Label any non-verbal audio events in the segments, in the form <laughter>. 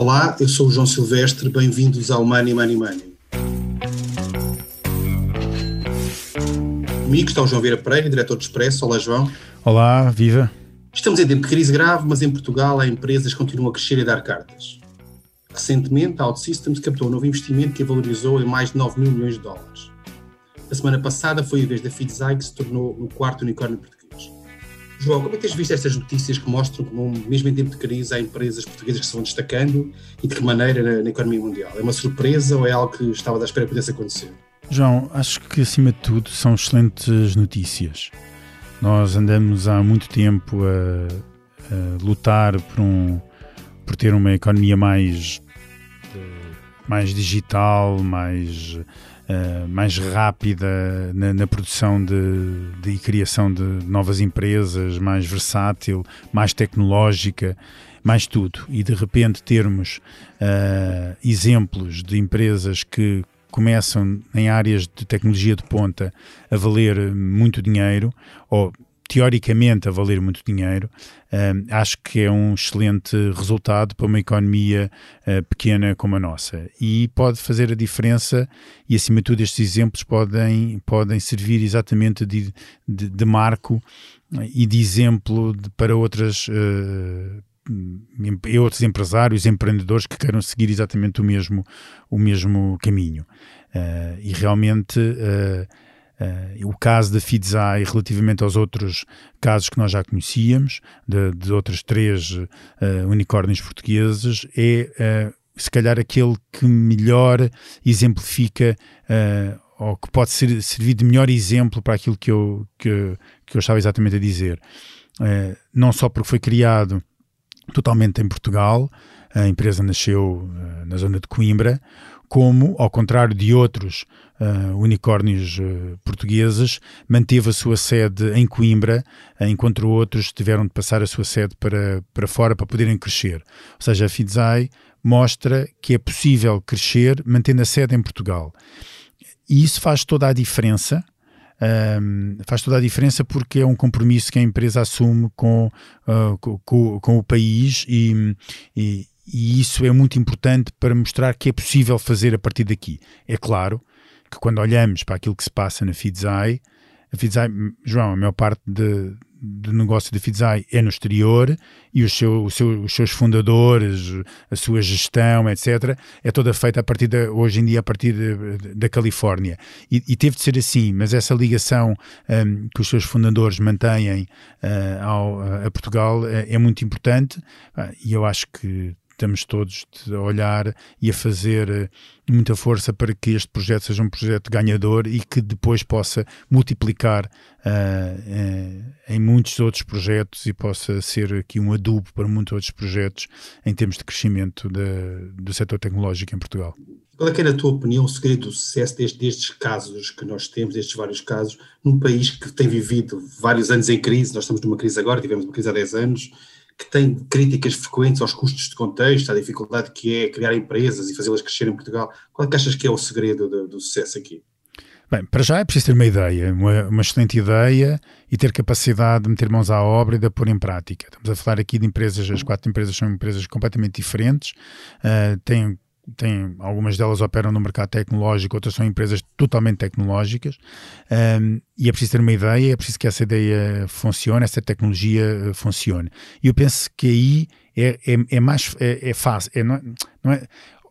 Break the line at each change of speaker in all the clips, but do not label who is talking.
Olá, eu sou o João Silvestre, bem-vindos ao Money Money Money. Comigo está o João Vieira Pereira, diretor do Expresso. Olá, João.
Olá, viva.
Estamos em tempo de crise grave, mas em Portugal há empresas que continuam a crescer e a dar cartas. Recentemente, a OutSystems captou um novo investimento que a valorizou em mais de 9 mil milhões de dólares. A semana passada foi a vez da Fidzai que se tornou o quarto unicórnio português. João, como é que tens visto estas notícias que mostram como, mesmo em tempo de crise, há empresas portuguesas que se vão destacando e de que maneira na, na economia mundial? É uma surpresa ou é algo que estava à espera que pudesse acontecer?
João, acho que acima de tudo são excelentes notícias. Nós andamos há muito tempo a, a lutar por, um, por ter uma economia mais, mais digital, mais uh, mais rápida na, na produção de, de, e criação de novas empresas, mais versátil, mais tecnológica, mais tudo. E de repente termos uh, exemplos de empresas que começam em áreas de tecnologia de ponta a valer muito dinheiro, ou teoricamente a valer muito dinheiro, uh, acho que é um excelente resultado para uma economia uh, pequena como a nossa. E pode fazer a diferença, e acima de tudo, estes exemplos podem, podem servir exatamente de, de, de marco e de exemplo de, para outras. Uh, outros empresários, empreendedores que queiram seguir exatamente o mesmo, o mesmo caminho. Uh, e realmente uh, Uh, o caso da Fidzai relativamente aos outros casos que nós já conhecíamos, de, de outras três uh, unicórnios portugueses, é uh, se calhar aquele que melhor exemplifica ou que pode ser, servir de melhor exemplo para aquilo que eu, que, que eu estava exatamente a dizer. não só porque foi criado totalmente em Portugal, a empresa nasceu na zona de Coimbra, como, ao contrário de outros uh, unicórnios uh, portugueses, manteve a sua sede em Coimbra, uh, enquanto outros tiveram de passar a sua sede para, para fora para poderem crescer. Ou seja, a Fidzai mostra que é possível crescer mantendo a sede em Portugal. E isso faz toda a diferença. Um, faz toda a diferença porque é um compromisso que a empresa assume com, com, com, o país e e isso é muito importante para mostrar que é possível fazer a partir daqui. É claro que quando olhamos para aquilo que se passa na Fidzai, a Fidzai, João, a maior parte de, do negócio da Fidzai é no exterior e os, seu, o seu, os seus fundadores, a sua gestão, etc., é toda feita a partir hoje em dia a partir de, da Califórnia. E, e, teve de ser assim, mas essa ligação um, que os seus fundadores mantêm uh, ao, a Portugal uh, é muito importante uh, e eu acho que estamos todos a olhar e a fazer eh, muita força para que este projeto seja um projeto ganhador e que depois possa multiplicar uh, em muitos outros projetos e possa ser aqui um adubo para muitos outros projetos em termos de crescimento de, do setor tecnológico em Portugal.
Qual é que é, na tua opinião, o segredo do sucesso destes, destes casos que nós temos, destes vários casos, num país que tem vivido vários anos em crise, nós estamos numa crise agora, tivemos uma crise há 10 anos, que tem críticas frequentes aos custos de contexto, à dificuldade que é criar empresas e fazê-las crescer em Portugal. Qual é que achas que é o segredo do, do sucesso aqui?
Bem, para já é preciso ter uma ideia, uma, uma, excelente ideia e ter capacidade de meter mãos à obra e de a pôr em prática. Estamos a falar aqui de empresas, as quatro empresas são empresas completamente diferentes, uh, têm tem, algumas delas operam no mercado tecnológico, outras são empresas totalmente tecnológicas, um, e é preciso ter uma ideia, é preciso que essa ideia funcione, essa tecnologia eh, funcione. E eu penso que aí é, é, é mais é, é fácil, é, não é, não é,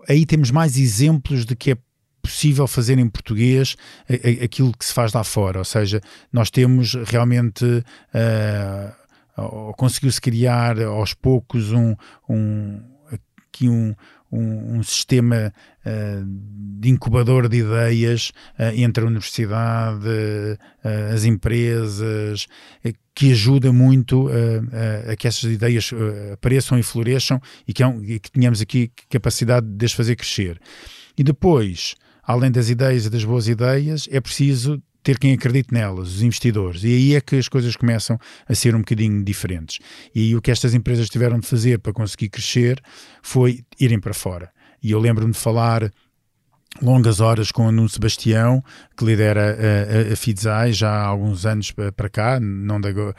aí temos mais exemplos de que é possível fazer em português aquilo que se faz lá fora, ou seja, nós temos realmente uh, conseguiu-se criar aos poucos um, um aqui um, um, um sistema uh, de incubador de ideias uh, entre a universidade, uh, as empresas, que ajuda muito a que essas ideias apareçam e floresçam e que, é um, e que tenhamos aqui capacidade de as fazer crescer. E depois, além das ideias e das boas ideias, é preciso ter quem acredite nelas, os investidores. E aí é que as coisas começam a ser um bocadinho diferentes. E aí o que estas empresas tiveram de fazer para conseguir crescer foi irem para fora. E eu lembro-me de falar longas horas com o Nuno Sebastião, que lidera a, a, a FIDSAI já há alguns anos para cá, não de, uh,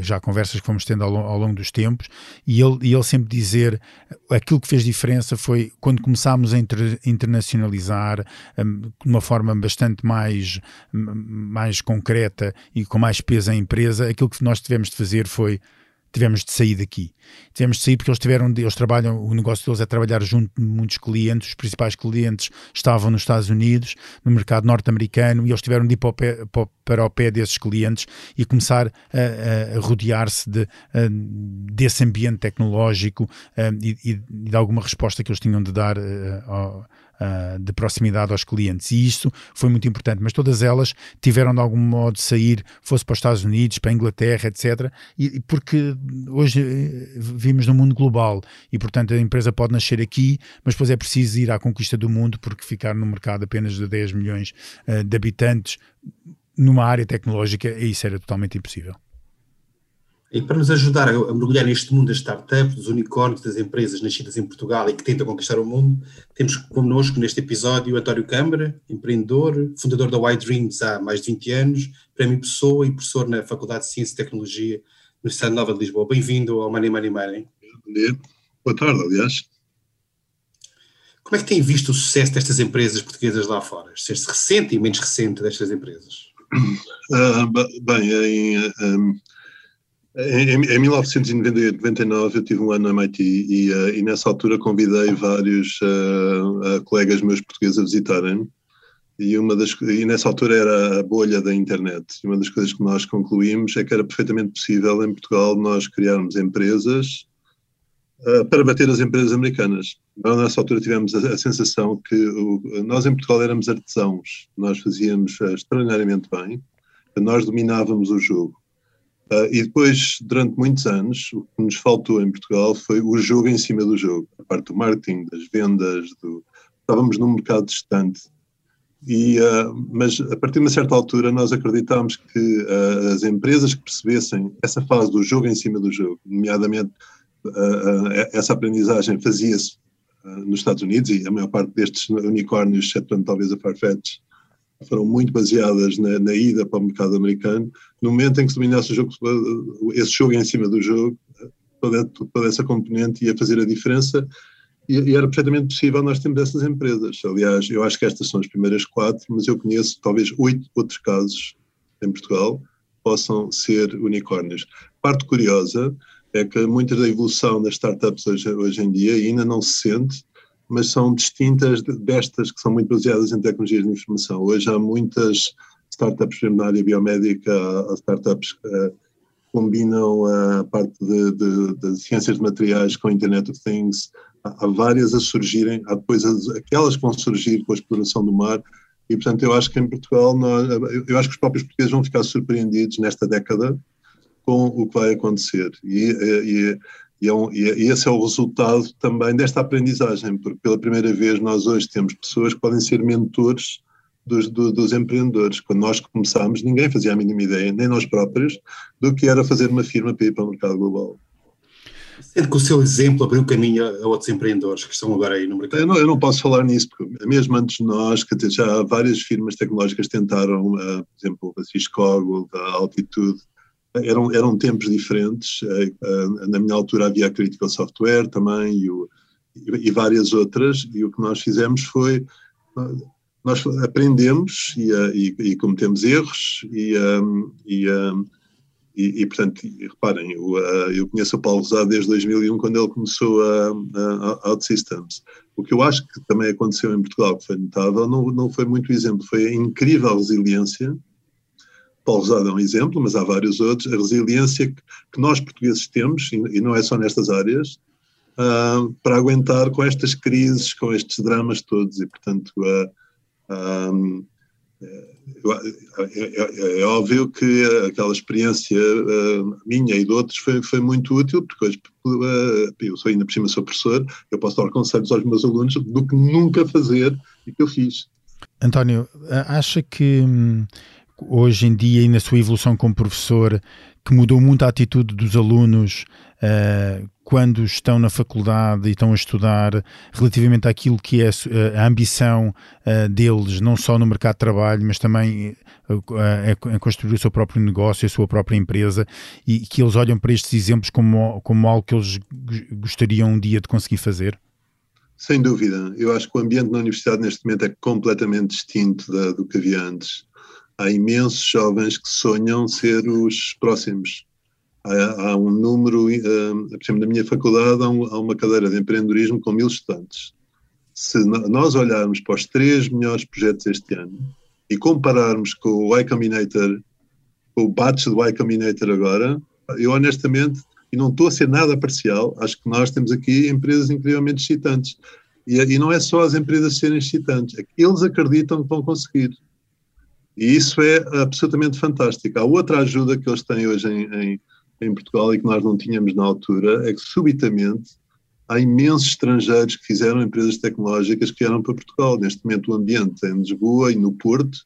já conversas que fomos tendo ao, ao, longo dos tempos, e ele, e ele sempre dizer aquilo que fez diferença foi quando começámos a inter, internacionalizar um, de uma forma bastante mais, mais concreta e com mais peso a empresa, aquilo que nós tivemos de fazer foi tivemos de sair daqui. Tivemos de sair porque eles tiveram, eles trabalham, o negócio deles é trabalhar junto de muitos clientes, os principais clientes estavam nos Estados Unidos, no mercado norte-americano, e eles tiveram de ir para o pé, para o pé desses clientes e começar a, a rodear-se de, desse ambiente tecnológico e, e, de alguma resposta que eles tinham de dar uh, de proximidade aos clientes. E isso foi muito importante. Mas todas elas tiveram de algum modo de sair, fosse para os Estados Unidos, para a Inglaterra, etc. E, porque hoje eh, vivemos num mundo global e, portanto, a empresa pode nascer aqui, mas depois é preciso ir à conquista do mundo porque ficar no mercado apenas de 10 milhões uh, de habitantes numa área tecnológica, isso era totalmente impossível.
E para nos ajudar a mergulhar neste mundo das startups, dos unicórnios, das empresas nascidas em Portugal e que tentam conquistar o mundo, temos connosco neste episódio António Câmara, empreendedor, fundador da Wide Dreams há mais de 20 anos, prémio Pessoa e professor na Faculdade de Ciência e Tecnologia da Universidade Nova de Lisboa. Bem-vindo ao Money Money Money.
Bom dia. Boa tarde, aliás.
Como é que tem visto o sucesso destas empresas portuguesas lá fora? Ser-se recente e menos recente destas empresas?
Uh, bem, em, um, em, em 1999 eu tive um ano na MIT e, uh, e nessa altura convidei vários uh, uh, colegas meus portugueses a visitarem e uma das e nessa altura era a bolha da internet. E uma das coisas que nós concluímos é que era perfeitamente possível em Portugal nós criarmos empresas para bater as empresas americanas. Nós, nessa altura tivemos a, a sensação que o, nós em Portugal éramos artesãos, nós fazíamos extraordinariamente bem, nós dominávamos o jogo Uh, e depois, durante muitos anos, o que nos faltou em Portugal foi o jogo em cima do jogo, a parte do marketing, das vendas, do... estávamos num mercado distante. E, uh, mas a partir de uma certa altura nós acreditámos que uh, as empresas que percebessem essa fase do jogo em cima do jogo, nomeadamente essa aprendizagem fazia-se nos Estados Unidos e a maior parte destes unicórnios, exceto talvez a Farfetch, foram muito baseadas na, na, ida para o mercado americano. No momento em que se dominasse o jogo, esse jogo em cima do jogo, toda, essa componente ia fazer a diferença e, e, era perfeitamente possível nós termos essas empresas. Aliás, eu acho que estas são as primeiras quatro, mas eu conheço talvez oito outros casos em Portugal possam ser unicórnios. Parte curiosa é que muita da evolução das startups hoje, hoje em dia ainda não se sente mas são distintas destas que são muito baseadas em tecnologias de informação. Hoje há muitas startups, na área biomédica, há startups que uh, combinam a parte de, de, de, ciências de materiais com Internet of Things. Há, várias a surgirem, há depois as, aquelas que vão surgir com a exploração do mar. E, portanto, eu acho que em Portugal, nós, eu acho que os próprios portugueses vão ficar surpreendidos nesta década com o que vai acontecer. E, e, e, é um, e, esse é o resultado também desta aprendizagem, porque pela primeira vez nós hoje temos pessoas que podem ser mentores dos, do, dos empreendedores. Quando nós começámos, ninguém fazia a mínima ideia, nem nós próprios, do que era fazer uma firma para ir para o mercado global.
Sendo que o seu exemplo abriu caminho a outros empreendedores que estão agora aí no mercado.
Eu não, eu não posso falar nisso, porque mesmo antes de nós, que já várias firmas tecnológicas tentaram, uh, por exemplo, a Cisco, a Altitude, eram, eram tempos diferentes. Eh, eh, na minha altura havia a Critical Software também e, o, e, várias outras, e o que nós fizemos foi. Nós aprendemos e, eh, e, e cometemos erros, e, e, e, portanto, reparem, eu, eu, conheço o Paulo Rosado desde 2001, quando ele começou a, a, OutSystems. O que eu acho que também aconteceu em Portugal, que foi notável, não, não foi muito exemplo, foi a incrível resiliência Paulo Rosado é um exemplo, mas há vários outros, a resiliência que, nós portugueses temos, e, não é só nestas áreas, uh, para aguentar com estas crises, com estes dramas todos, e portanto uh, um, é, é, é, óbvio que aquela experiência uh, minha e de outros foi, foi muito útil, porque hoje uh, eu sou ainda por cima sou professor, eu posso dar conselhos aos meus alunos do que nunca fazer e que eu fiz.
António, acha que hum, hoje em dia e na sua evolução como professor, que mudou muito a atitude dos alunos uh, quando estão na faculdade e estão a estudar relativamente àquilo que é a ambição uh, deles, não só no mercado de trabalho, mas também uh, construir o seu próprio negócio, a sua própria empresa e que eles olham para estes exemplos como, como algo que eles gostariam um dia de conseguir fazer?
Sem dúvida. Eu acho que o ambiente na universidade neste momento é completamente distinto da, do que havia antes. Há imensos jovens que sonham ser os próximos. Há, há um número, uh, por exemplo, na minha faculdade há, um, há, uma cadeira de empreendedorismo com mil estudantes. Se nós olharmos para os três melhores projetos este ano e compararmos com o Y Combinator, com o batch do Y Combinator agora, eu honestamente e não estou a ser nada parcial, acho que nós temos aqui empresas incrivelmente excitantes. E, e não é só as empresas serem excitantes, é que eles acreditam que vão conseguir. E isso é absolutamente fantástico. A outra ajuda que eles têm hoje em, em, em Portugal e que nós não tínhamos na altura é que subitamente há imensos estrangeiros que fizeram empresas tecnológicas que vieram para Portugal. Neste momento o ambiente em Lisboa e no Porto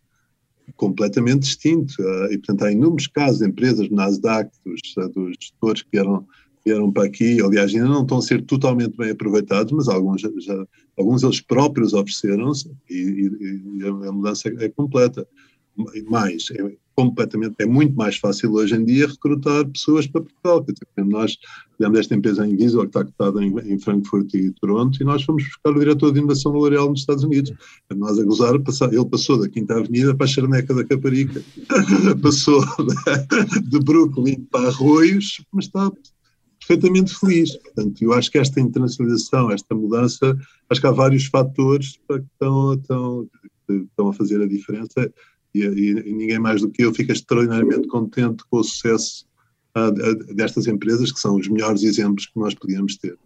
completamente distinto. Uh, e, portanto, há inúmeros casos de empresas, Nasdaq, dos, uh, dos gestores que vieram, vieram para aqui, aliás, ainda não estão a ser totalmente bem aproveitados, mas alguns, já alguns eles próprios ofereceram-se e, e, e, a mudança é, é completa. Mais, é, completamente, é muito mais fácil hoje em dia recrutar pessoas para Portugal. Dizer, nós tivemos esta empresa em Giesel, que está cotada em, em, Frankfurt e Toronto, e nós fomos buscar o diretor de inovação da L'Oréal nos Estados Unidos. Nós a gozar, ele passou da Quinta Avenida para a Charneca da Caparica, <laughs> passou de Brooklyn para Arroios, mas está perfeitamente feliz. Portanto, eu acho que esta internacionalização, esta mudança, acho que há vários fatores que estão, estão, estão a fazer a diferença e, e, ninguém mais do que eu fica extraordinariamente contente com o sucesso uh, destas empresas, que são os melhores exemplos que nós podíamos ter.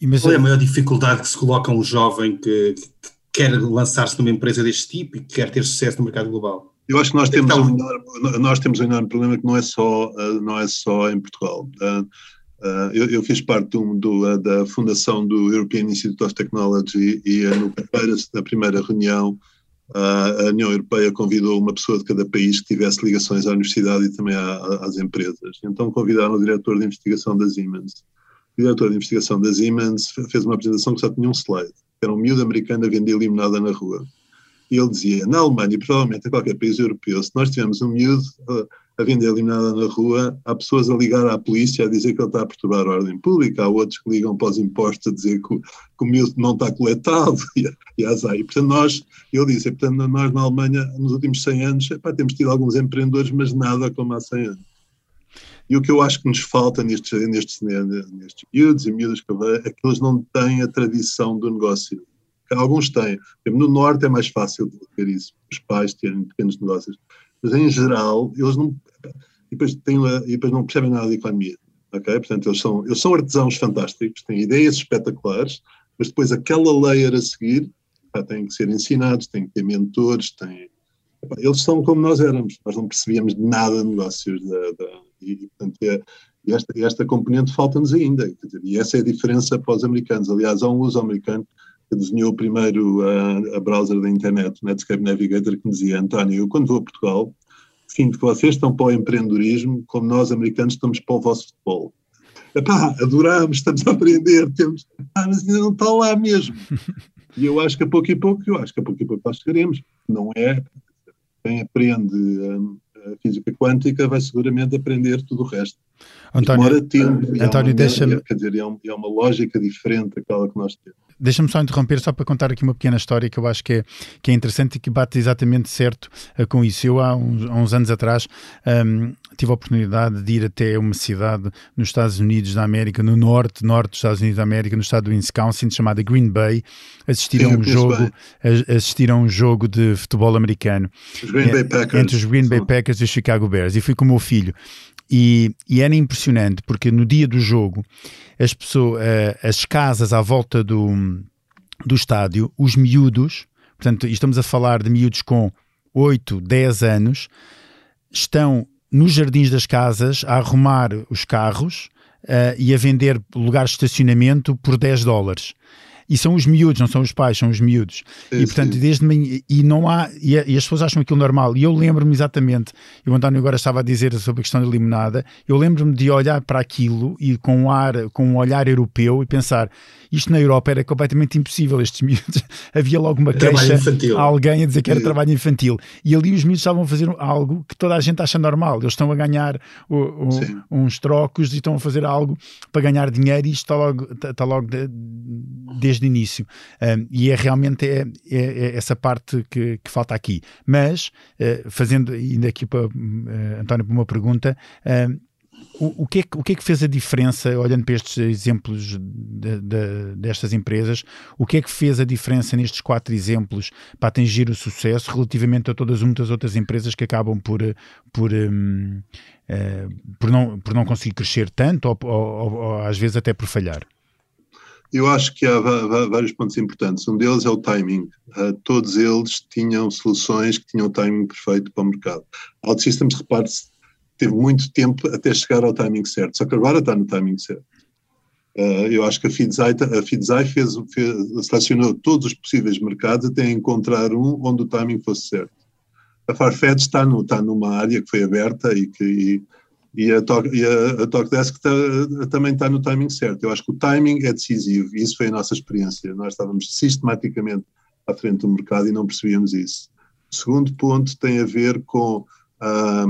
E Qual é a maior dificuldade que se coloca um jovem que, que quer lançar-se numa empresa deste tipo e que quer ter sucesso no mercado global?
Eu acho que nós temos, então, um, enorme, nós temos um enorme problema que não é só, uh, não é só em Portugal. Uh, Uh, eu, eu, fiz parte do, do, uh, da fundação do European Institute of Technology e uh, no primeira, na primeira reunião a União Europeia convidou uma pessoa de cada país que tivesse ligações à universidade e também às empresas. Então convidaram o diretor de investigação da Siemens. O diretor de investigação da Siemens fez uma apresentação que só tinha um slide. Era um miúdo americano a vender limonada na rua. E ele dizia, na Alemanha e provavelmente em qualquer país europeu, se nós tivermos um miúdo a vender limonada na rua, há pessoas a ligar à polícia a dizer que ele está a perturbar a ordem pública, há outros que ligam para os impostos a dizer que, que o miúdo não está coletado, <laughs> e, e azar. E, portanto, nós, eu disse, portanto, nós na Alemanha, nos últimos 100 anos, epá, temos tido alguns empreendedores, mas nada como há 100 anos. E o que eu acho que nos falta nestes, nestes, nestes miúdos e miúdas que é que eles não têm a tradição do negócio. Alguns têm. No Norte é mais fácil de ver isso, os pais terem pequenos negócios mas em geral eles não, e depois, têm, e depois não percebem nada de economia. ok? Portanto, eles são, eles são artesãos fantásticos, têm ideias espetaculares, mas depois aquela layer a seguir pá, têm que ser ensinados, têm que ter mentores, têm, eles são como nós éramos, nós não percebíamos nada de negócios da, da, e, portanto, é, e esta, esta componente falta-nos ainda, e essa é a diferença para os americanos. Aliás, há um uso americano desenhou o primeiro a, a browser da internet, o Netscape Navigator, que me dizia, António, eu quando vou a Portugal, sinto que vocês estão para o empreendedorismo como nós, americanos, estamos para o vosso futebol. Epá, adoramos, estamos a aprender, temos, ah, mas ainda não está lá mesmo. <laughs> E eu acho que a pouco e pouco, eu acho que a pouco e pouco nós chegaremos. Não é, quem aprende hum, a física quântica vai seguramente aprender tudo o resto.
António, Demora tempo. António, deixa-me...
Quer dizer, é, um, é uma lógica diferente daquela que nós temos.
Deixa-me só interromper, só para contar aqui uma pequena história que eu acho que é, que é interessante e que bate exatamente certo uh, com isso. Eu, há uns, há uns anos atrás, um, tive a oportunidade de ir até uma cidade nos Estados Unidos da América, no norte, norte dos Estados Unidos da América, no estado do Wisconsin, chamada Green Bay, assistir a um jogo, assistir a um jogo de futebol americano. Entre os Green Bay Packers e os Chicago Bears. E fui com o meu filho. E, e, era impressionante porque no dia do jogo as pessoas, uh, as casas à volta do, do estádio, os miúdos, portanto, estamos a falar de miúdos com 8, 10 anos, estão nos jardins das casas a arrumar os carros uh, e a vender lugares de estacionamento por 10 dólares. E são os miúdos, não são os pais, são os miúdos. Sim, e portanto, sim. desde manhã, e não há, e, e, as pessoas acham aquilo normal. E eu lembro-me exatamente, e o António agora estava a dizer sobre a questão da limonada, eu lembro-me de olhar para aquilo e com um, ar, com um olhar europeu e pensar, isto na Europa era completamente impossível, estes miúdos. <laughs> Havia logo uma queixa a alguém a dizer que era trabalho infantil. E ali os miúdos estavam a fazer algo que toda a gente acha normal. Eles estão a ganhar o, o, uns trocos e estão a fazer algo para ganhar dinheiro e isto está logo, está logo de, desde o início. E é realmente é, é, é essa parte que, que, falta aqui. Mas, uh, fazendo ainda aqui para uh, António, para uma pergunta. O, o, que é que, o que é que fez a diferença, olhando para estes exemplos de, de, destas empresas, o que é que fez a diferença nestes quatro exemplos para atingir o sucesso relativamente a todas muitas outras empresas que acabam por, por, um, uh, por, não, por não conseguir crescer tanto ou, ou, ou às vezes até por falhar?
Eu acho que há vários pontos importantes. Um deles é o timing. Uh, todos eles tinham soluções que tinham o timing perfeito para o mercado. OutSystems, repare-se, teve muito tempo até chegar ao timing certo, só que agora está no timing certo. Uh, eu acho que a Fidzai, a fez, fez, selecionou todos os possíveis mercados até encontrar um onde o timing fosse certo. A Farfetch está, no, está numa área que foi aberta e que e, e a, Talk, e a, a Talkdesk está, também está no timing certo. Eu acho que o timing é decisivo e isso foi a nossa experiência. Nós estávamos sistematicamente à frente do mercado e não percebíamos isso. O segundo ponto tem a ver com ah,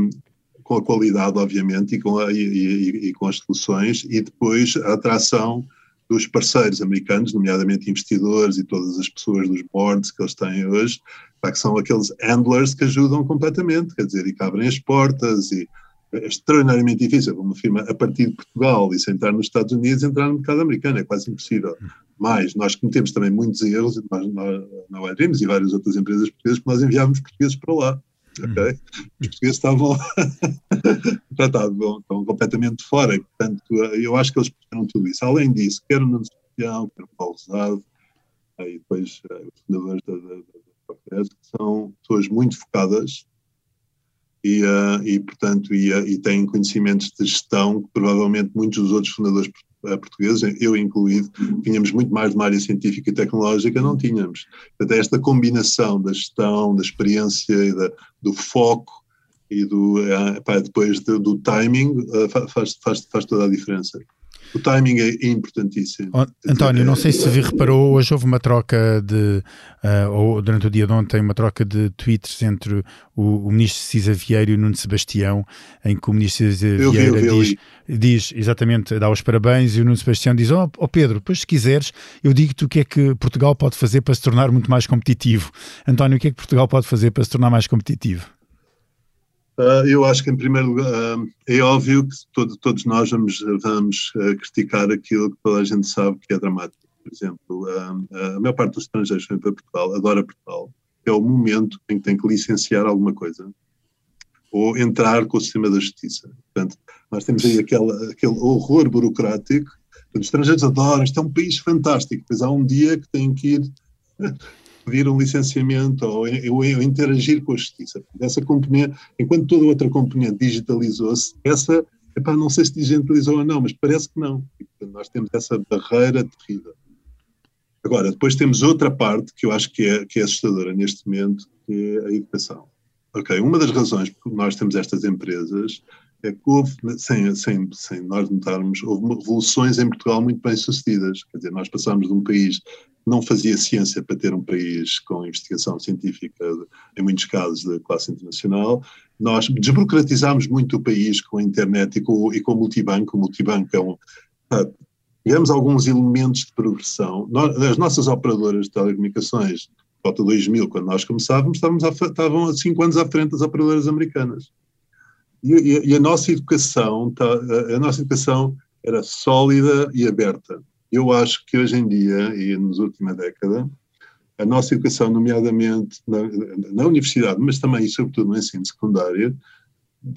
com a qualidade, obviamente, e com, a, e, e, e com as soluções, e depois a atração dos parceiros americanos, nomeadamente investidores e todas as pessoas dos boards que eles têm hoje, que são aqueles handlers que ajudam completamente, quer dizer, e que abrem as portas, e é extraordinariamente difícil uma firma a partir de Portugal e sentar nos Estados Unidos entrar no mercado americano, é quase impossível. Mas nós cometemos também muitos erros, nós, nós, na Wireams e várias outras empresas portuguesas, que nós enviávamos portugueses para lá ok? Os portugueses estavam, <laughs> estavam, estavam completamente fora, e, portanto, eu acho que eles perceberam tudo isso. Além disso, quer o Nuno Sebastião, quer o Paulo Rosado, e depois uh, os fundadores da, da, da, da são pessoas muito focadas e, uh, e portanto, e, uh, e têm conhecimentos de gestão que provavelmente muitos dos outros fundadores portugueses, eu incluído, tínhamos muito mais de uma área científica e tecnológica, não tínhamos. Portanto, esta combinação da gestão, da experiência e da, do foco e do, pá, depois do, do timing faz, faz, faz toda a diferença. O timing é importantíssimo. Oh,
António, não sei se vi, reparou, hoje houve uma troca de, uh, ou durante o dia de ontem, uma troca de tweets entre o, o ministro Cisa Vieira e o Nuno Sebastião, em que o ministro Cisa Vieira vi, diz, diz, exatamente, dá os parabéns e o Nuno Sebastião diz: Ó oh, oh Pedro, depois se quiseres, eu digo-te o que é que Portugal pode fazer para se tornar muito mais competitivo. António, o que é que Portugal pode fazer para se tornar mais competitivo?
Uh, eu acho que, em primeiro lugar, uh, é óbvio que todo, todos nós vamos, vamos uh, criticar aquilo que toda a gente sabe que é dramático. Por exemplo, a maior parte dos estrangeiros que vem para Portugal adora Portugal. É o momento em que tem que licenciar alguma coisa ou entrar com o sistema da justiça. Portanto, nós temos aí aquele, horror burocrático. Os estrangeiros adoram, isto é um país fantástico. Pois há um dia que têm que ir pedir um licenciamento ou, ou, ou, interagir com a justiça. Essa componente, enquanto toda outra componente digitalizou-se, essa, epá, não sei se digitalizou ou não, mas parece que não. E, portanto, nós temos essa barreira terrível. Agora, depois temos outra parte que eu acho que é, que é assustadora neste momento, que é a educação. Ok, uma das razões por que nós temos estas empresas é que houve, sem, sem, sem nós notarmos, houve revoluções em Portugal muito bem sucedidas. Quer dizer, nós passámos de um país não fazia ciência para ter um país com investigação científica, em muitos casos, de classe internacional. Nós desburocratizámos muito o país com a internet e com, e com o multibanco. O multibanco é um. Tivemos alguns elementos de progressão. As nossas operadoras de telecomunicações, volta 2000, quando nós começávamos, estávamos a, estavam há cinco anos à frente das operadoras americanas. E, e, a nossa educação, tá, a, nossa educação era sólida e aberta eu acho que hoje em dia, e nos última década, a nossa educação, nomeadamente na, na, universidade, mas também e sobretudo no ensino secundário,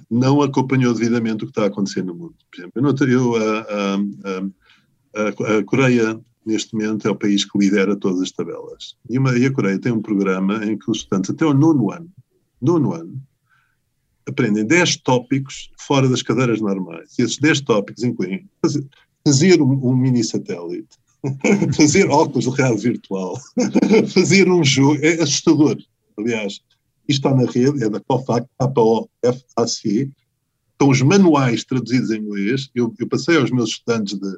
não acompanhou devidamente o que está a acontecer no mundo. Por exemplo, eu, a, a, a, a, Coreia, neste momento, é o país que lidera todas as tabelas. E, uma, e a Coreia tem um programa em que os estudantes, até o nono ano, nono ano, aprendem 10 tópicos fora das cadeiras normais. E esses 10 tópicos incluem fazer um, um mini satélite, <laughs> fazer óculos de realidade virtual, <laughs> fazer um jogo, é assustador. Aliás, isto está na rede, é da COFAC, K-O-F-A-C, estão os manuais traduzidos em inglês. Eu, eu, passei aos meus estudantes de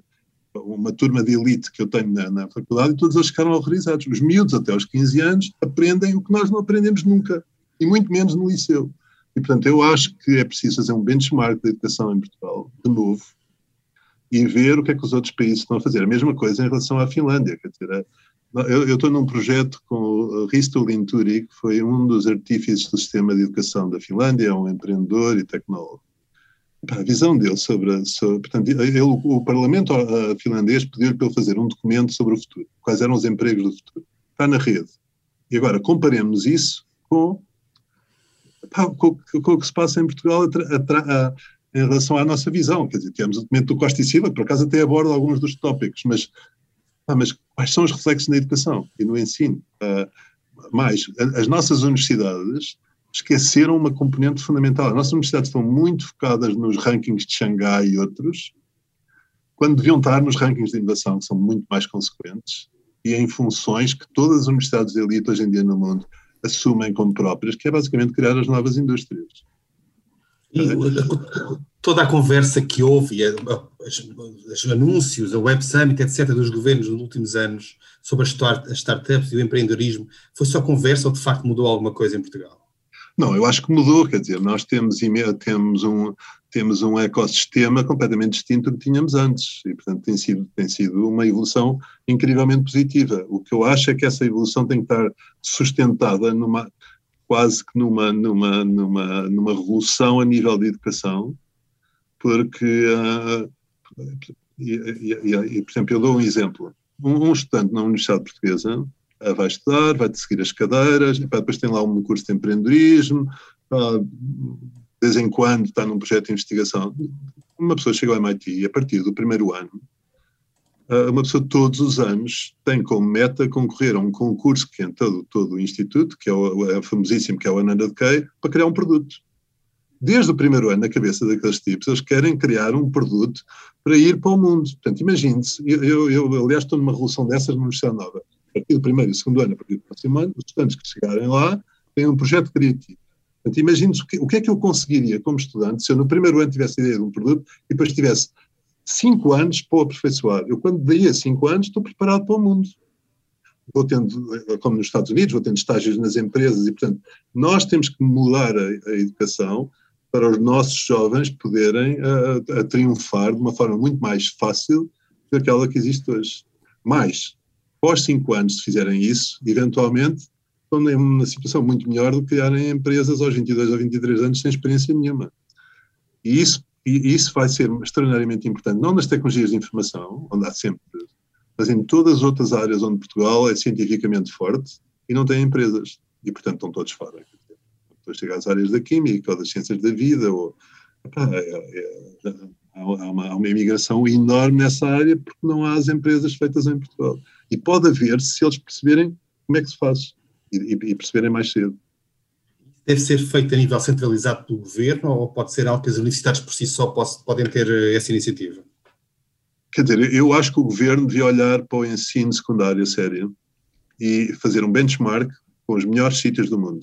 uma turma de elite que eu tenho na, na, faculdade e todos eles ficaram horrorizados. Os miúdos, até aos 15 anos, aprendem o que nós não aprendemos nunca, e muito menos no liceu. E, portanto, eu acho que é preciso fazer um benchmark da educação em Portugal, de novo, e ver o que é que os outros países estão a fazer. A mesma coisa em relação à Finlândia. Quer dizer, é, eu, estou num projeto com o Risto Linturi, que foi um dos artífices do sistema de educação da Finlândia, é um empreendedor e tecnólogo. A visão dele sobre, sobre portanto, ele, o Parlamento finlandês pediu-lhe para ele fazer um documento sobre o futuro, quais eram os empregos do futuro. Está na rede. E agora comparemos isso com, pá, com, com, o que se passa em Portugal a, a, em relação à nossa visão. Quer dizer, temos o documento do Costa e Silva, que por acaso até aborda alguns dos tópicos, mas, ah, mas quais são os reflexos na educação e no ensino? Uh, mais, as nossas universidades esqueceram uma componente fundamental. As nossas universidades estão muito focadas nos rankings de Xangai e outros, quando deviam estar nos rankings de inovação, que são muito mais consequentes, e em funções que todas as universidades de elite hoje em dia no mundo assumem como próprias, que é basicamente criar as novas indústrias.
E toda a conversa que houve, os anúncios, a Web Summit, etc., dos governos nos últimos anos sobre as, startups e o empreendedorismo, foi só conversa ou de facto mudou alguma coisa em Portugal?
Não, eu acho que mudou, quer dizer, nós temos, temos, um, temos um ecossistema completamente distinto do que tínhamos antes e, portanto, tem sido, tem sido uma evolução incrivelmente positiva. O que eu acho é que essa evolução tem que estar sustentada numa, quase que numa, numa, numa, numa revolução a nível de educação, porque, uh, e, e, e, por exemplo, eu dou um exemplo. Um, um estudante na Universidade Portuguesa uh, vai estudar, vai seguir as cadeiras, depois tem lá um curso de empreendedorismo, uh, de vez em quando está num projeto de investigação. Uma pessoa chega ao MIT e a partir do primeiro ano uma pessoa todos os anos tem como meta concorrer a um concurso que é todo, todo o Instituto, que é o é famosíssimo, que é o Ananda Decay, para criar um produto. Desde o primeiro ano, na cabeça daqueles tipos, eles querem criar um produto para ir para o mundo. Portanto, imagine-se, eu, eu, eu, aliás estou numa revolução dessas na Universidade Nova. A partir do primeiro e segundo ano, a partir do próximo ano, os estudantes que chegarem lá têm um projeto criativo. Portanto, imagine-se o que, é que eu conseguiria como estudante se eu no primeiro ano tivesse a ideia de um produto e depois tivesse cinco anos para o aperfeiçoar. Eu, quando daí a cinco anos, estou preparado para o mundo. Vou tendo, como nos Estados Unidos, vou tendo estágios nas empresas e, portanto, nós temos que mudar a, a educação para os nossos jovens poderem a, a, triunfar de uma forma muito mais fácil do que aquela que existe hoje. Mais, após cinco anos, se fizerem isso, eventualmente estão numa situação muito melhor do que criarem empresas aos 22 ou 23 anos sem experiência nenhuma. E isso e isso vai ser extraordinariamente importante, não nas tecnologias de informação, onde há sempre, mas em todas as outras áreas onde Portugal é cientificamente forte e não tem empresas. E, portanto, estão todos fora. Depois chega às áreas da química ou das ciências da vida, ou, epá, é, é, há, uma, há uma imigração enorme nessa área porque não há as empresas feitas em Portugal. E pode haver se eles perceberem como é que se faz e, e perceberem mais cedo
deve ser feito a nível centralizado pelo governo ou pode ser algo que as universidades por si só podem ter eh, essa iniciativa?
Quer dizer, eu acho que o governo devia olhar para o ensino secundário a sério e fazer um benchmark com os melhores sítios do mundo.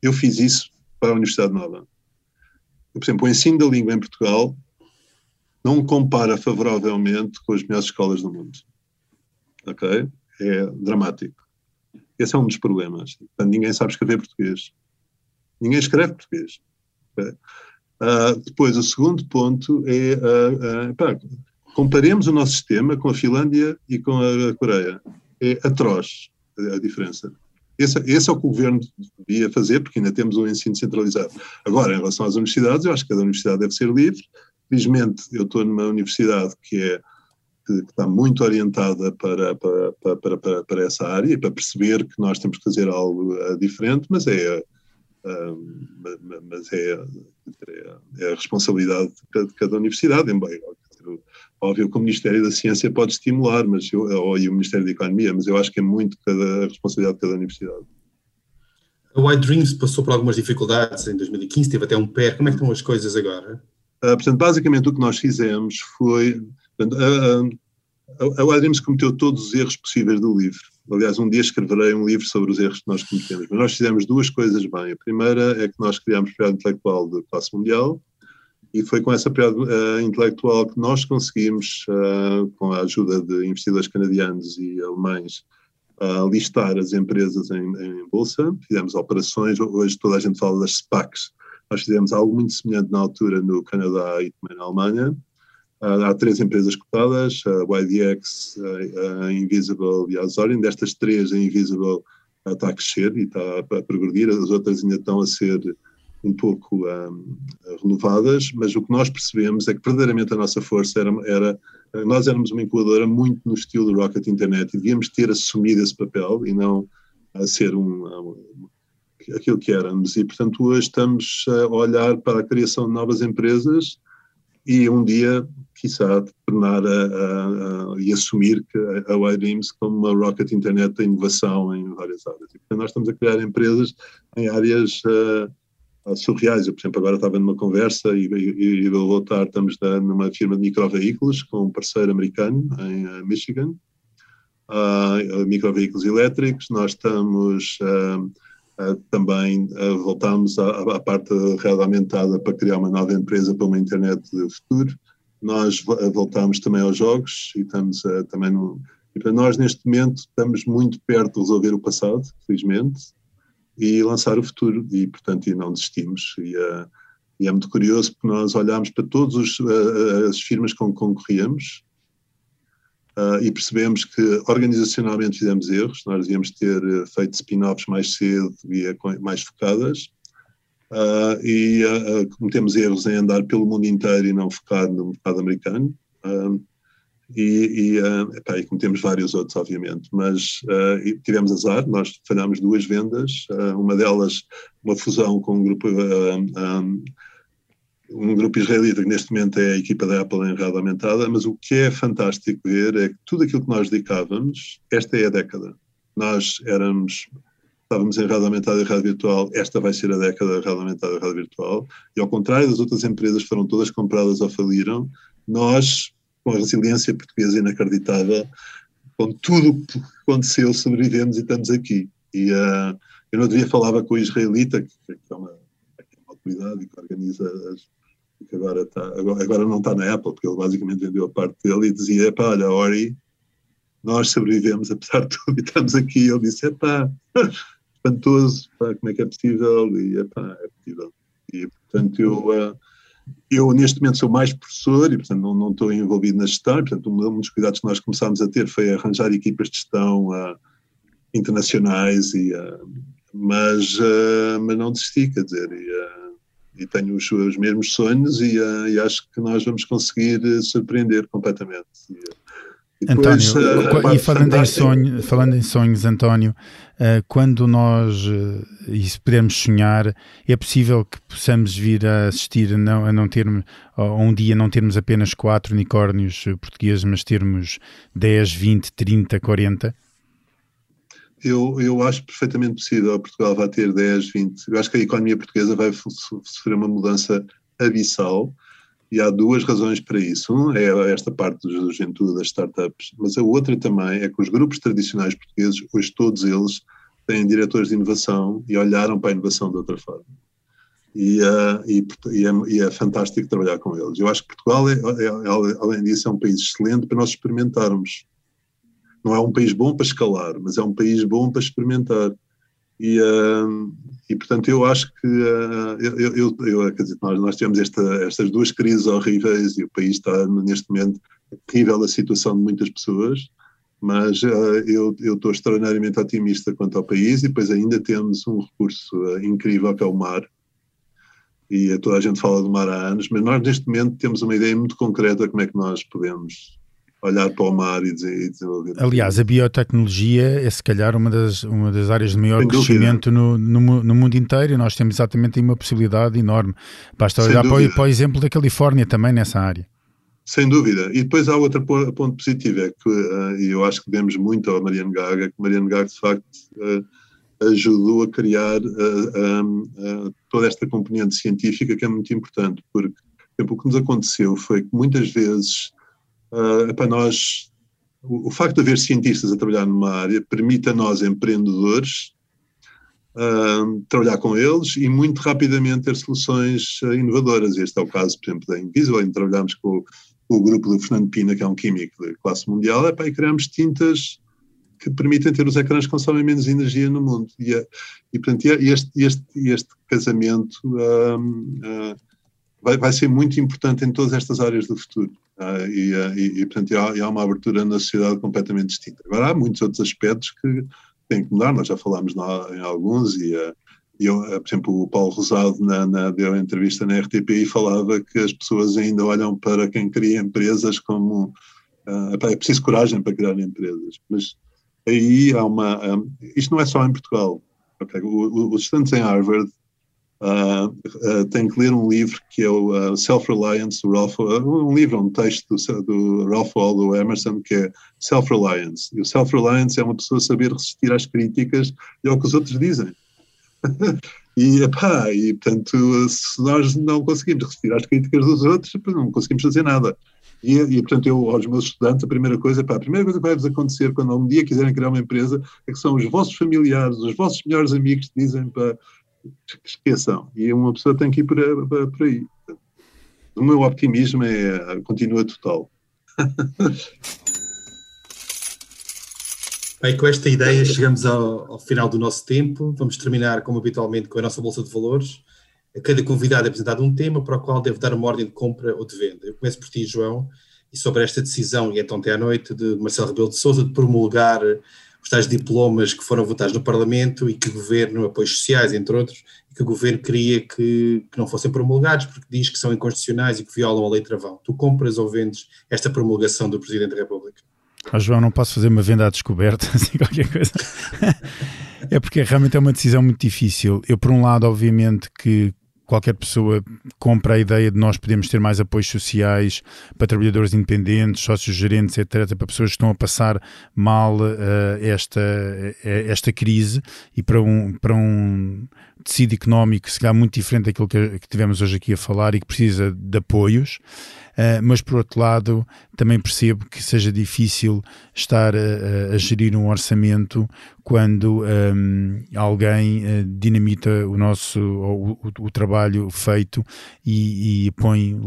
Eu fiz isso para a Universidade Nova. Por exemplo, o ensino da língua em Portugal não compara favoravelmente com as melhores escolas do mundo. Ok? É dramático. Esse é um dos problemas. Portanto, ninguém sabe escrever português. Ninguém escreve português. Uh, depois, o segundo ponto é, uh, uh, pá, comparemos o nosso sistema com a Finlândia e com a Coreia. É atroz a diferença. Esse, esse, é o que o governo devia fazer, porque ainda temos um ensino centralizado. Agora, em relação às universidades, eu acho que cada universidade deve ser livre. Felizmente, eu estou numa universidade que é que, que está muito orientada para, para, para, para, para essa área e para perceber que nós temos que fazer algo diferente, mas é mas é, é, a responsabilidade de cada, de cada universidade, embora óbvio que o Ministério da Ciência pode estimular, mas eu, ou e o Ministério da Economia, mas eu acho que é muito cada, a responsabilidade de cada universidade.
A White Dreams passou por algumas dificuldades em 2015, teve até um pé. Como é que estão as coisas agora?
Uh, portanto, basicamente o que nós fizemos foi. Portanto, a Williams cometeu todos os erros possíveis do livro. Aliás, um dia escreverei um livro sobre os erros que nós cometemos. Mas nós fizemos duas coisas bem. A primeira é que nós criámos propriedade intelectual de classe mundial e foi com essa propriedade uh, intelectual que nós conseguimos, uh, com a ajuda de investidores canadianos e alemães, uh, listar as empresas em, em, bolsa. Fizemos operações, hoje toda a gente fala das SPACs. Nós fizemos algo muito semelhante na altura no Canadá e também na Alemanha. Há três empresas cotadas, a YDX, a, Invisible e a Azorion. Destas três, a Invisible uh, está a crescer e está a, progredir, as outras ainda estão a ser um pouco um, renovadas, mas o que nós percebemos é que verdadeiramente a nossa força era, era nós éramos uma incubadora muito no estilo do Rocket Internet e devíamos ter assumido esse papel e não a ser um, um aquilo que éramos. E, portanto, hoje estamos a olhar para a criação de novas empresas e um dia, quiçá, tornar a, a, a, e assumir que a YDreams como uma rocket internet de inovação em várias áreas. E, portanto, nós estamos a criar empresas em áreas uh, surreais. Eu, por exemplo, agora estava numa conversa e, e, e vou voltar, estamos na, numa firma de microveículos com um parceiro americano em uh, Michigan, uh, microveículos elétricos. Nós estamos Uh, também uh, voltámos à, à, parte da para criar uma nova empresa para uma internet de futuro. Nós uh, voltámos também aos jogos e estamos também no. E para nós, neste momento, estamos muito perto de resolver o passado, felizmente, e lançar o futuro, e portanto, e não desistimos. E, e é muito curioso porque nós olhamos para todas as firmas com que concorríamos Uh, e percebemos que organizacionalmente fizemos erros, nós devíamos ter uh, feito spin-offs mais cedo e mais focadas, uh, e cometemos erros em andar pelo mundo inteiro e não focar no mercado americano, e, e, epá, e, cometemos vários outros, obviamente, mas tivemos azar, nós falhámos duas vendas, uma delas uma fusão com um grupo um grupo israelita que neste momento é a equipa da Apple em realidade aumentada, mas o que é fantástico ver é que tudo aquilo que nós dedicávamos, esta é a década. Nós éramos, estávamos em realidade aumentada e rádio virtual, esta vai ser a década da realidade aumentada e rádio virtual, e ao contrário das outras empresas foram todas compradas ou faliram, nós, com a resiliência portuguesa inacreditável, com tudo o que aconteceu, sobrevivemos e estamos aqui. E uh, eu não devia falava com o israelita, que, que é uma autoridade e que organiza as, que agora, está, agora, não está na Apple, porque ele basicamente vendeu a parte dele e dizia, pá, olha, Ori, nós sobrevivemos apesar de tudo e estamos aqui. Ele disse, pá, <laughs> espantoso, pá, como é que é possível? E, pá, é possível. E, portanto, eu, uh, eu neste momento sou mais professor e, portanto, não, não estou envolvido na gestão. Portanto, um dos cuidados que nós começámos a ter foi arranjar equipas de gestão uh, internacionais, e, uh, mas, mas não desisti, quer dizer, e, e tenho os, os mesmos sonhos e, uh, e, acho que nós vamos conseguir uh, surpreender completamente. E,
depois, António, uh, e falando em, sonho, falando em sonhos, António, quando nós, e se pudermos sonhar, é possível que possamos vir a assistir a não, a não termos, a um dia não termos apenas quatro unicórnios portugueses, mas termos 10, 20, 30, 40?
Eu, eu acho perfeitamente possível. Portugal vai ter 10, 20. Eu acho que a economia portuguesa vai sofrer uma mudança abissal e há duas razões para isso. Uma é esta parte da juventude, das startups, mas a outra também é que os grupos tradicionais portugueses, hoje todos eles, têm diretores de inovação e olharam para a inovação de outra forma. E, uh, e, e, é, e, é, fantástico trabalhar com eles. Eu acho que Portugal, é, é, é, além disso, é um país excelente para nós experimentarmos não é um país bom para escalar, mas é um país bom para experimentar. E, uh, e portanto, eu acho que uh, eu, eu, eu, quer dizer, nós, nós tivemos esta, estas duas crises horríveis e o país está neste momento terrível a situação de muitas pessoas, mas uh, eu, eu estou extraordinariamente otimista quanto ao país e depois ainda temos um recurso incrível que é o mar. E toda a gente fala do mar há anos, mas nós neste momento temos uma ideia muito concreta de como é que nós podemos olhar para o mar e, desenvolver.
Aliás, a biotecnologia é se calhar uma das, uma das áreas de maior crescimento no, no, no, mundo inteiro e nós temos exatamente uma possibilidade enorme. Basta olhar para o, para o, exemplo da Califórnia também nessa área.
Sem dúvida. E depois há outro ponto positivo, é que uh, eu acho que devemos muito ao Mariano Gaga, que Mariano Gaga de facto uh, ajudou a criar uh, toda esta componente científica que é muito importante, porque exemplo, o que nos aconteceu foi que muitas vezes uh, para nós o, o, facto de haver cientistas a trabalhar numa área permite a nós, empreendedores, uh, trabalhar com eles e muito rapidamente ter soluções uh, inovadoras. Este é o caso, por exemplo, da Invisible, em que trabalhamos com, com, o grupo do Fernando Pina, que é um químico de classe mundial, e criamos tintas que permitem ter os ecrãs que consomem menos energia no mundo. E, e portanto, este, este, este casamento uh, vai, vai ser muito importante em todas estas áreas do futuro. E, uh, e, e, portanto, há, há, uma abertura na sociedade completamente distinta. Agora, há muitos outros aspectos que têm que mudar, nós já falámos na, em alguns, e, uh, eu, por exemplo, o Paulo Rosado na, na, deu entrevista na RTP e falava que as pessoas ainda olham para quem cria empresas como. é preciso coragem para criar empresas, mas aí há uma. Um, isto não é só em Portugal. Okay? O, os estudantes em Harvard Uh, uh, tem que ler um livro que é o uh, Self-Reliance, do Ralph, um livro, um texto do, do Ralph Waldo Emerson, que é Self-Reliance. E o Self-Reliance é uma pessoa saber resistir às críticas e ao que os outros dizem. <laughs> e, epá, e, portanto, se nós não conseguimos resistir às críticas dos outros, não conseguimos fazer nada. E, e, portanto, eu, aos meus estudantes, a primeira coisa, epá, a primeira coisa que vai-vos acontecer quando um dia quiserem criar uma empresa é que são os vossos familiares, os vossos melhores amigos que dizem para esqueçam. E uma pessoa tem que ir por aí. O meu optimismo é, continua total. <laughs>
Bem, com esta ideia chegamos ao, ao, final do nosso tempo. Vamos terminar, como habitualmente, com a nossa Bolsa de Valores. A cada convidado é apresentado um tema para o qual deve dar uma ordem de compra ou de venda. Eu começo por ti, João, e sobre esta decisão, e então até à noite, de Marcelo Rebelo de Sousa de promulgar os tais diplomas que foram votados no Parlamento e que o governo, apoios sociais, entre outros, que o governo queria que, que, não fossem promulgados porque diz que são inconstitucionais e que violam a lei travão. Tu compras ou vendes esta promulgação do Presidente da República?
Oh, João, não posso fazer uma venda à descoberta, <laughs> assim, qualquer coisa. <laughs> é porque realmente é uma decisão muito difícil. Eu, por um lado, obviamente que qualquer pessoa compra a ideia de nós podemos ter mais apoios sociais para trabalhadores independentes, sócios gerentes, etc., para pessoas que estão a passar mal uh, esta, uh, esta crise e para um, para um tecido económico, se calhar muito diferente daquilo que, que tivemos hoje aqui a falar e que precisa de apoios. Uh, mas por outro lado também percebo que seja difícil estar a, a gerir um orçamento quando um, alguém uh, dinamita o nosso o, o, o trabalho feito e, e põe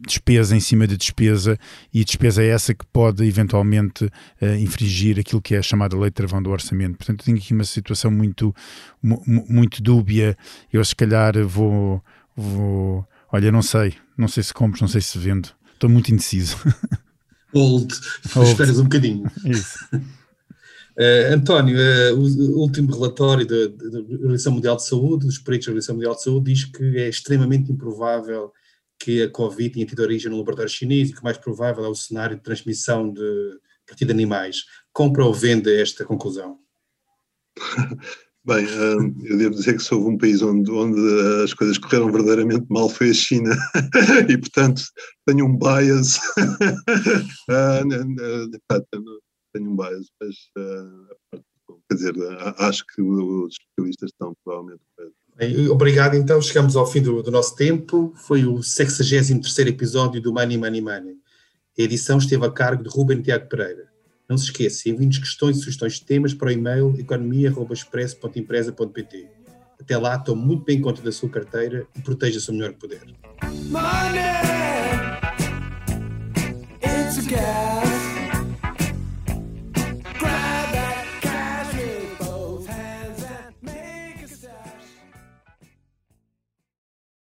despesa em cima de despesa e despesa é essa que pode eventualmente uh, infringir aquilo que é a chamada lei de travão do orçamento. Portanto, tenho aqui uma situação muito, muito dúbia. Eu se calhar vou, vou, olha, não sei, não sei se compro, não sei se vendo. Estou muito indeciso. <laughs>
Old, Old. esperas um bocadinho. Isso. Uh, <laughs> António, uh, o último relatório da, da Organização Mundial de Saúde, dos peritos da Organização Mundial de Saúde, diz que é extremamente improvável que a Covid tenha tido origem no laboratório chinês e que o mais provável é o cenário de transmissão de, a partir de animais. Compra ou vende esta conclusão? <laughs>
Bem, hum, eu devo dizer que se houve um país onde, onde as coisas correram verdadeiramente mal foi a China <laughs> e, portanto, tenho um bias. <laughs> Ah, tenho um bias, mas ah, quer dizer, acho que os especialistas estão provavelmente
Bem, obrigado, então. Chegamos ao fim do, do nosso tempo. Foi o 63 episódio do Money Money Money. A edição esteve a cargo de Ruben Tiago Pereira. Não se esqueça, envie-nos questões e sugestões de temas para o e-mail economia.express.empresa.pt. Até lá, tome muito bem conta da sua carteira e proteja-se o melhor que puder. Money,